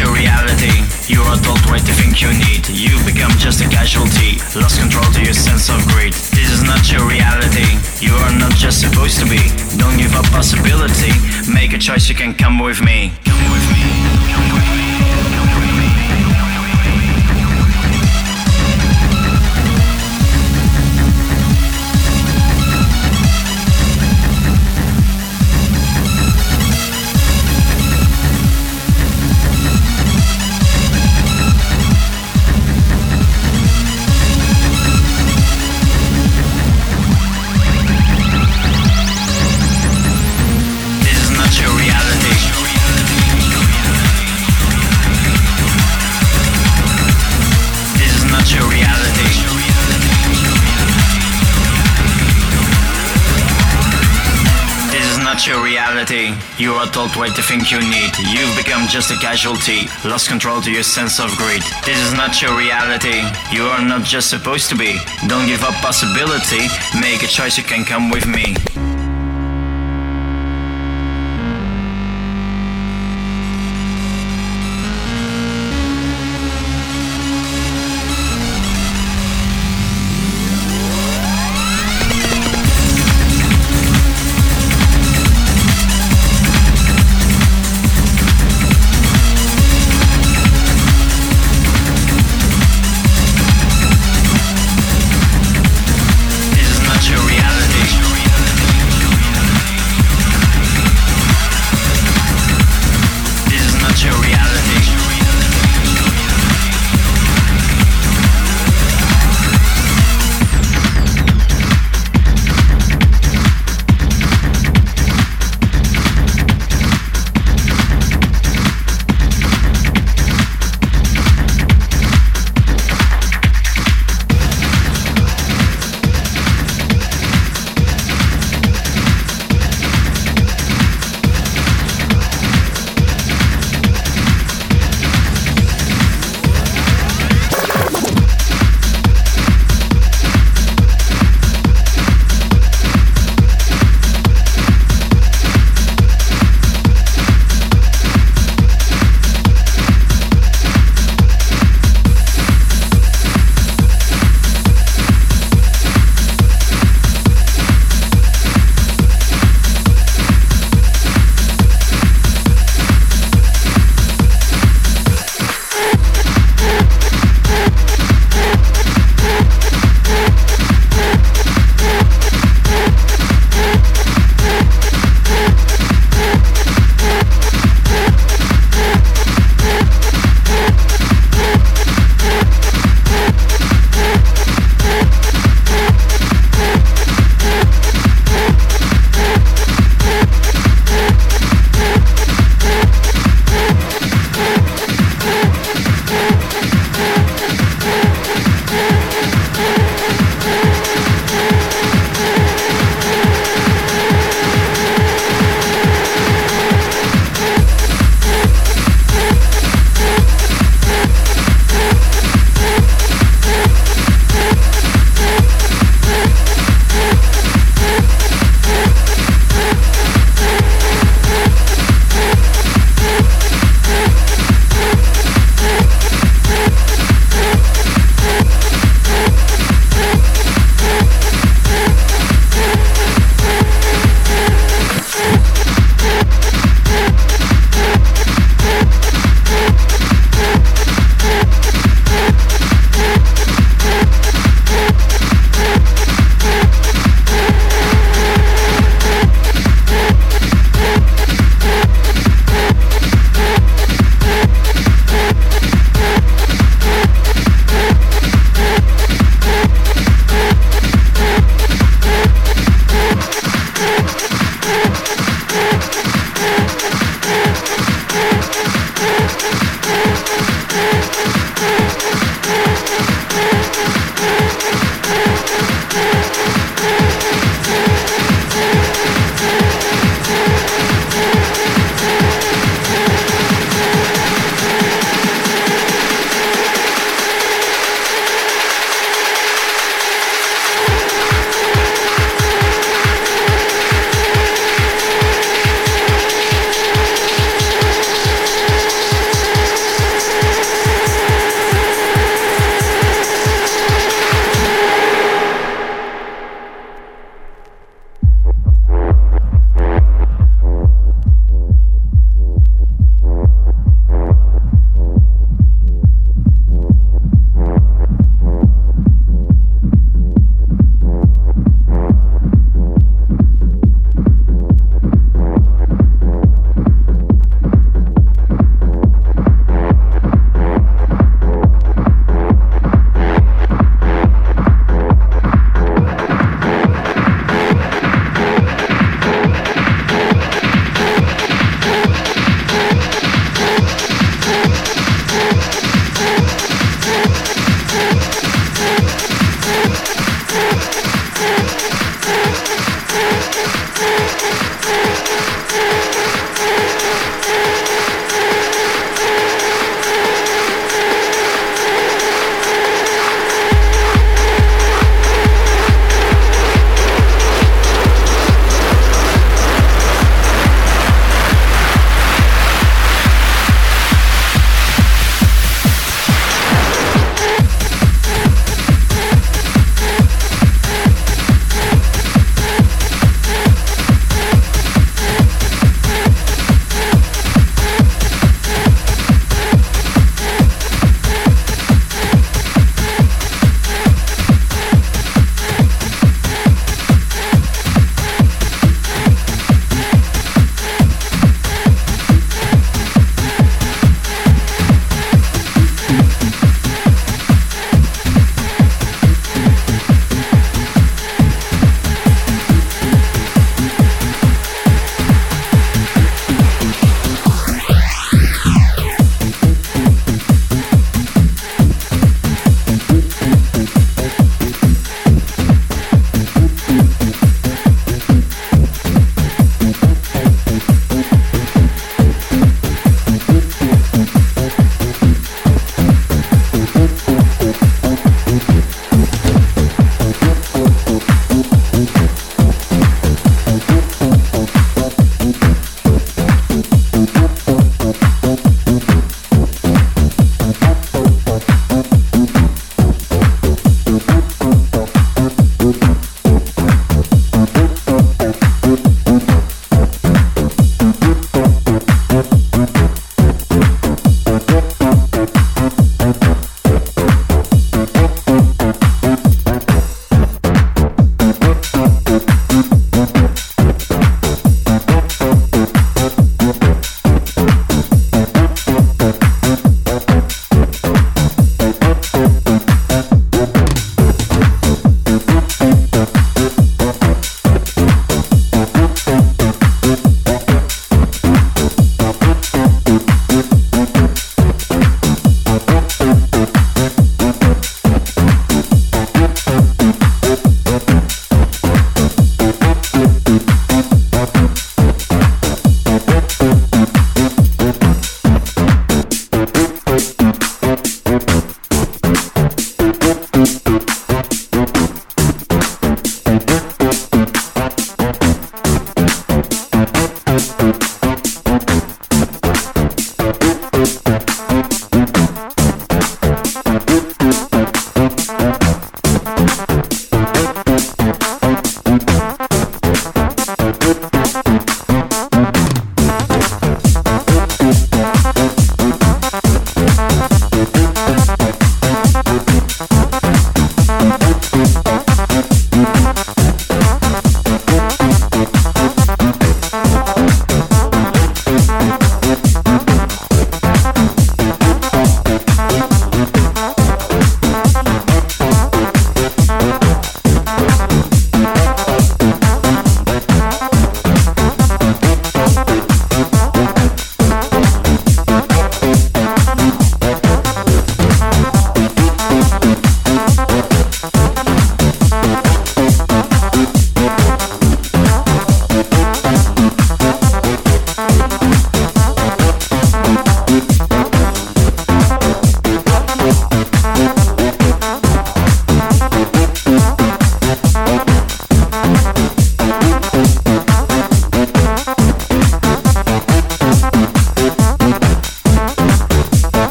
your reality. You're adult, what to think you need. You've become just a casualty. Lost control to your sense of greed. This is not your reality. You are not just supposed to be. Don't give up possibility. Make a choice, you can come with me. Come with me. DJ HS. told what you think you need. You've become just a casualty, lost control to your sense of greed. This is not your reality. You are not just supposed to be. Don't give up possibility. Make a choice, you can come with me.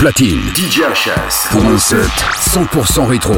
Platine, DJ HS pour un set 100% rétro.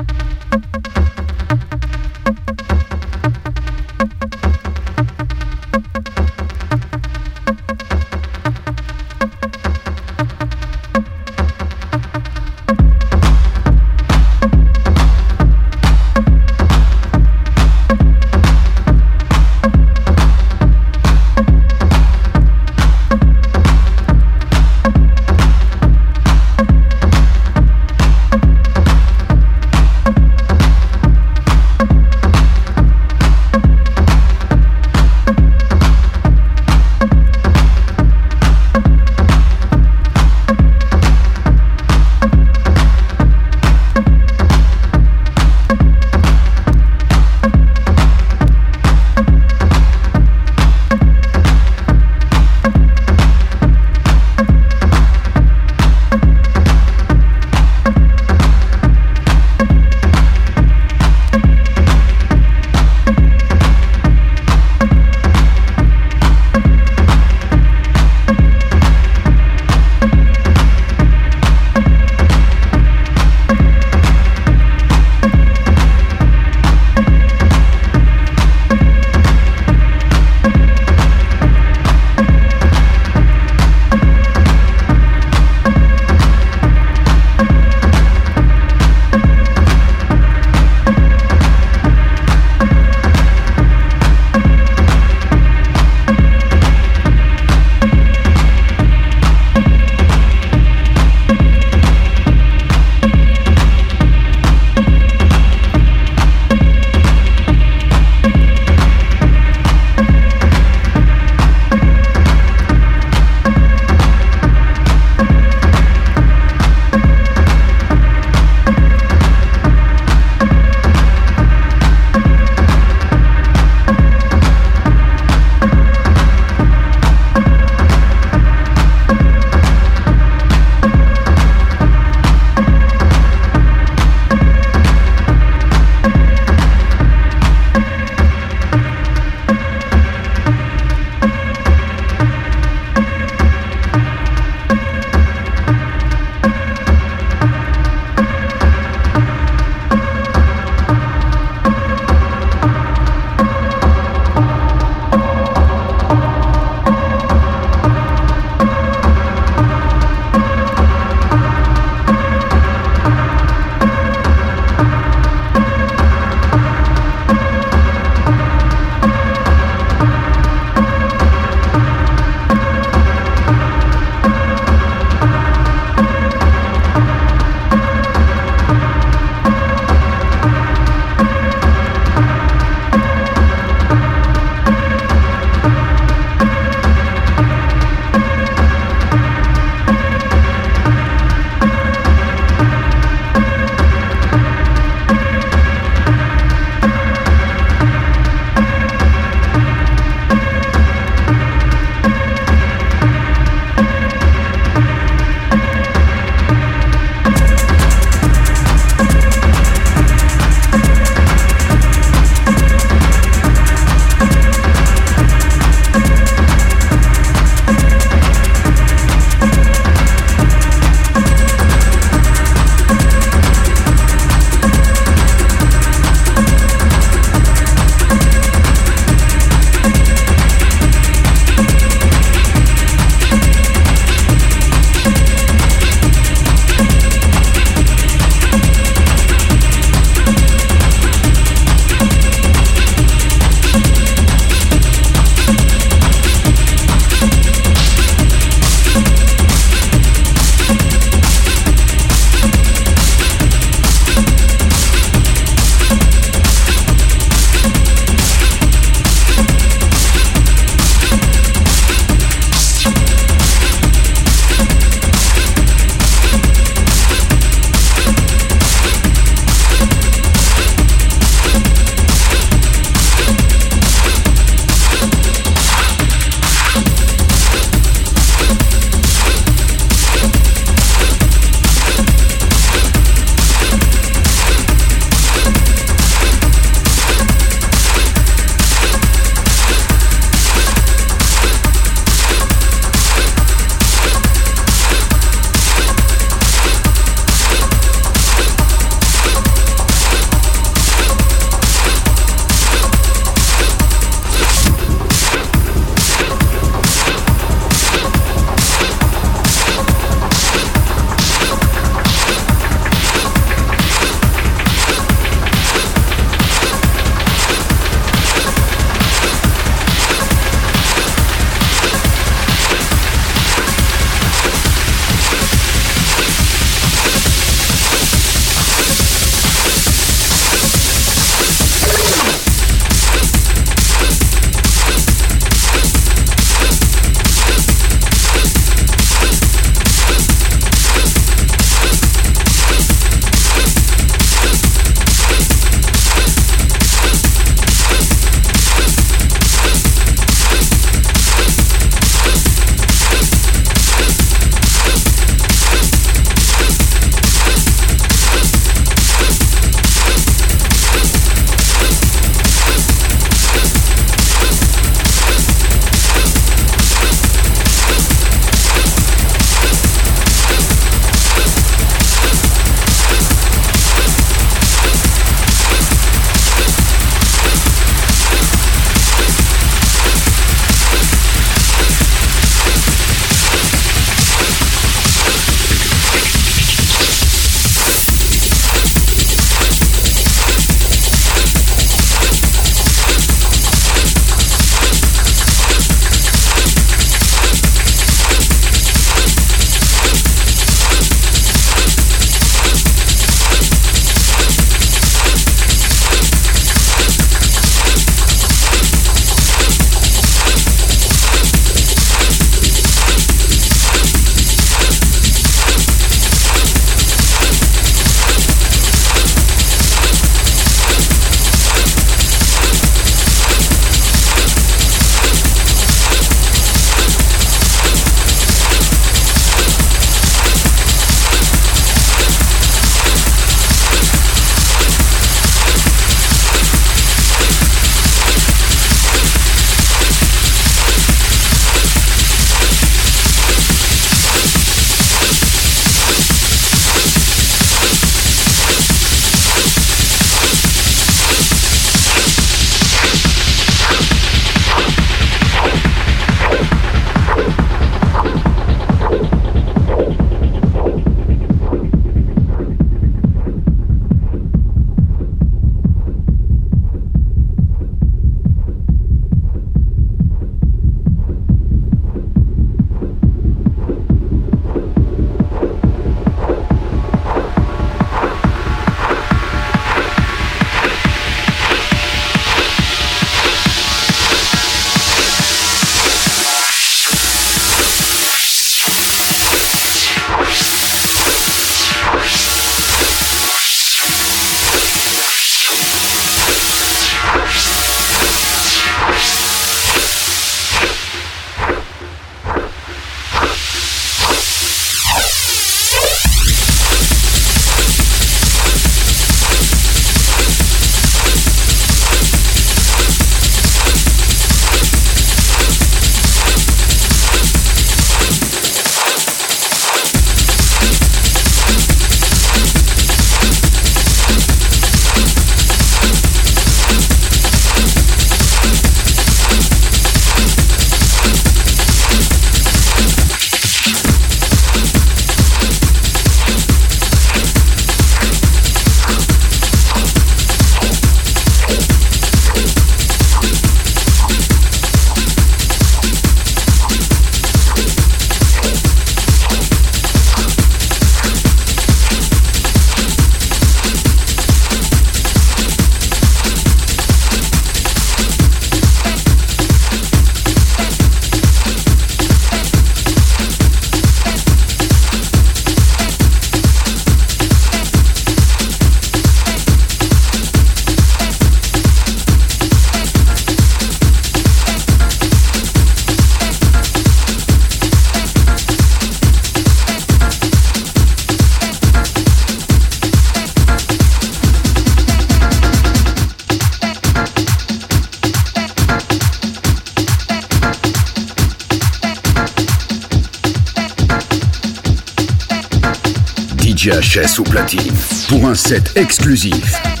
DJ HS au platine pour un set exclusif.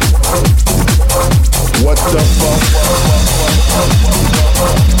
What the They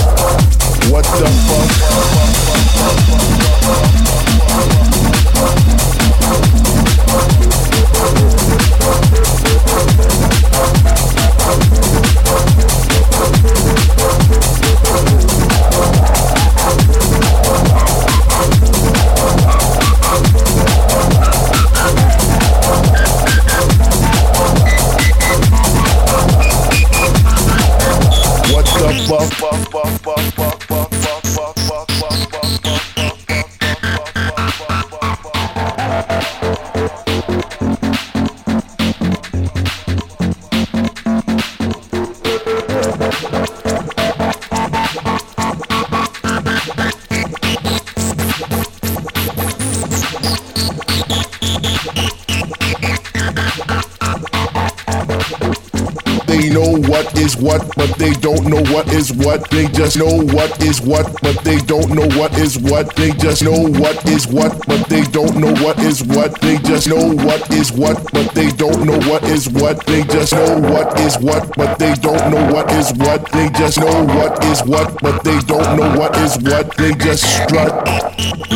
What but they don't know what is what. They just know what is what, but they don't know what is what. They just know what is what, but they don't know what is what. They just know what is what, but they don't know what is what. They just know what is what, but they don't know what is what. They just know what is what, but they don't know what is what. They just strut.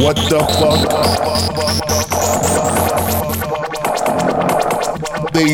What the fuck? They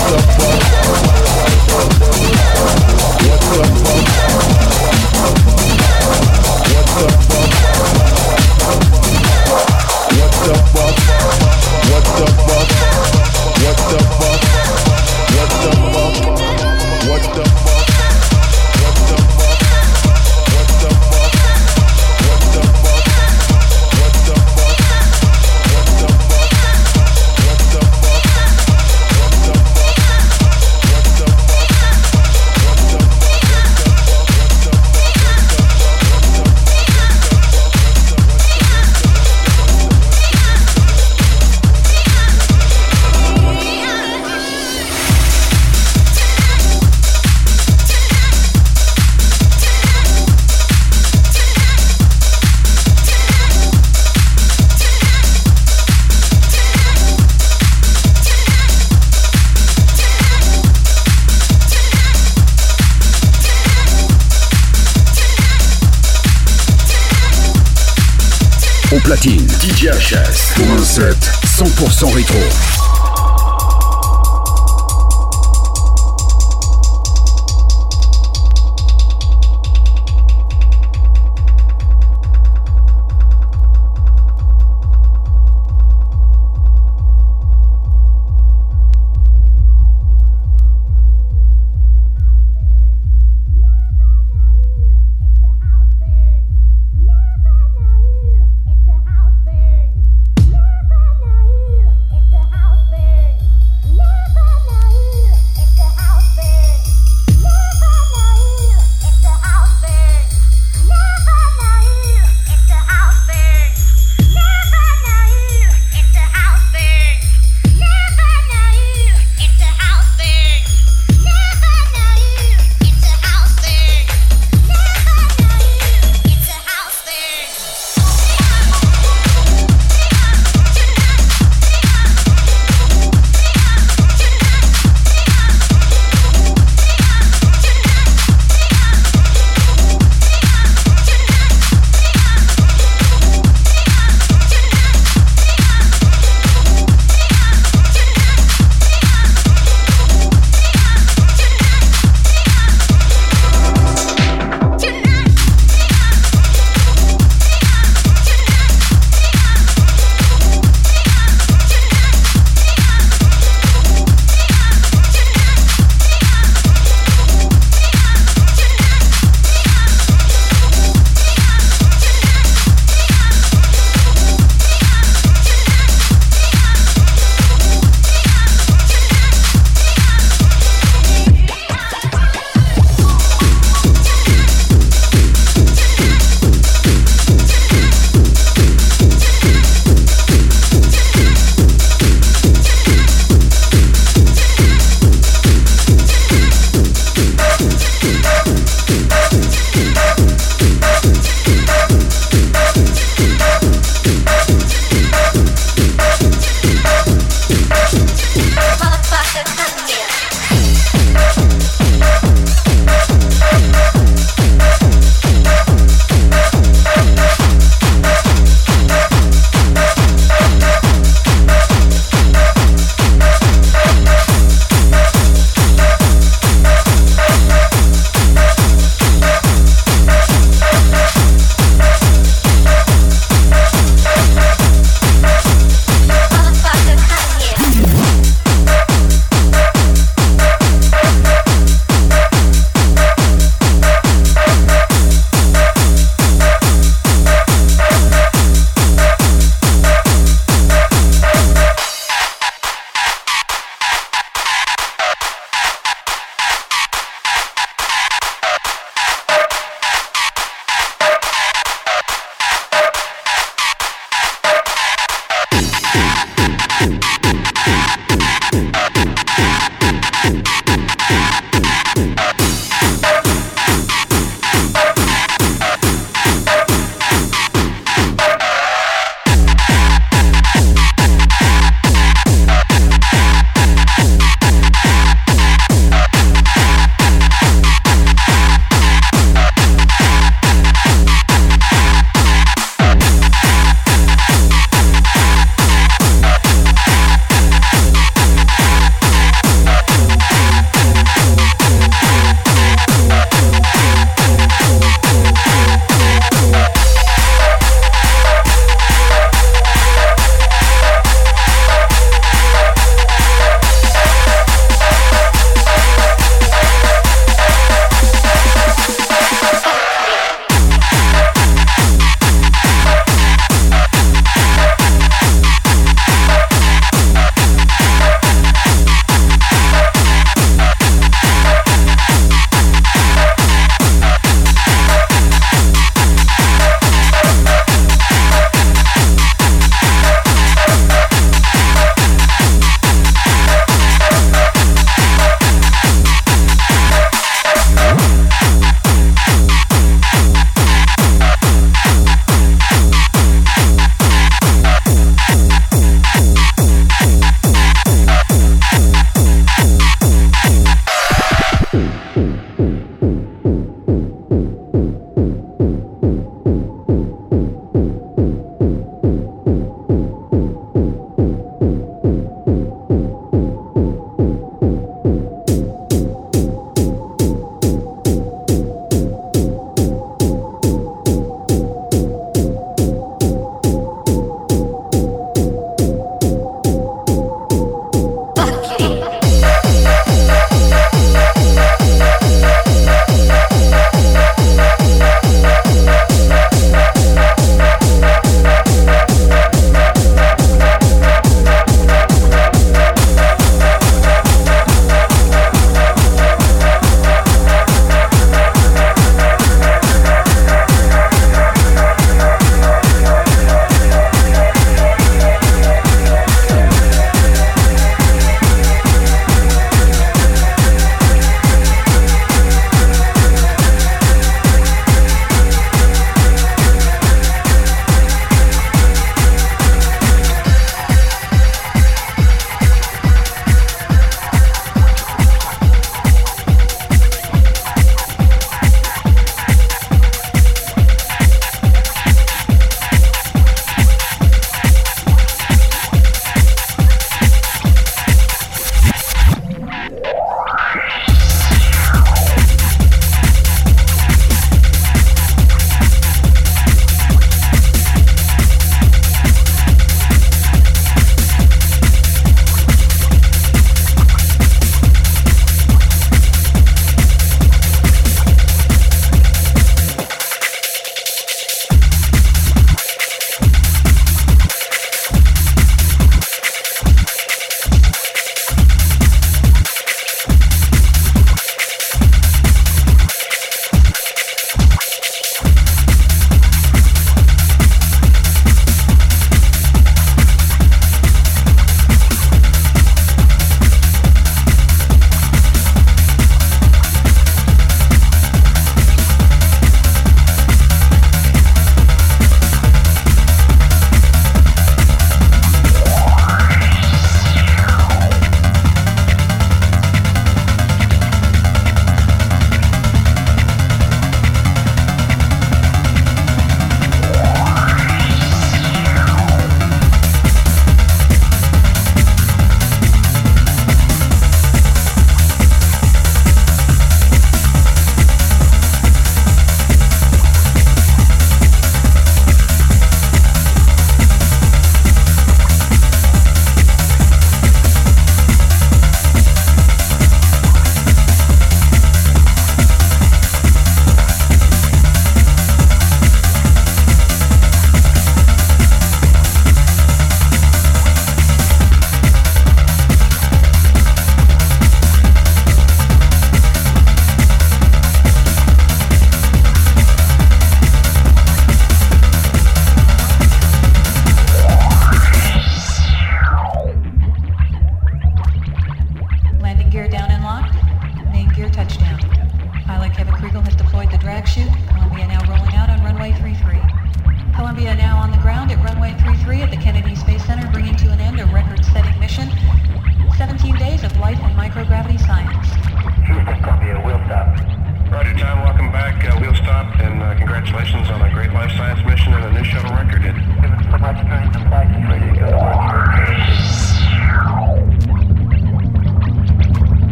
What's up? What's up? DJ HS. Pour un set 100% rétro.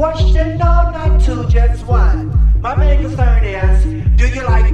question, no, not two, just one. My main concern is, do you like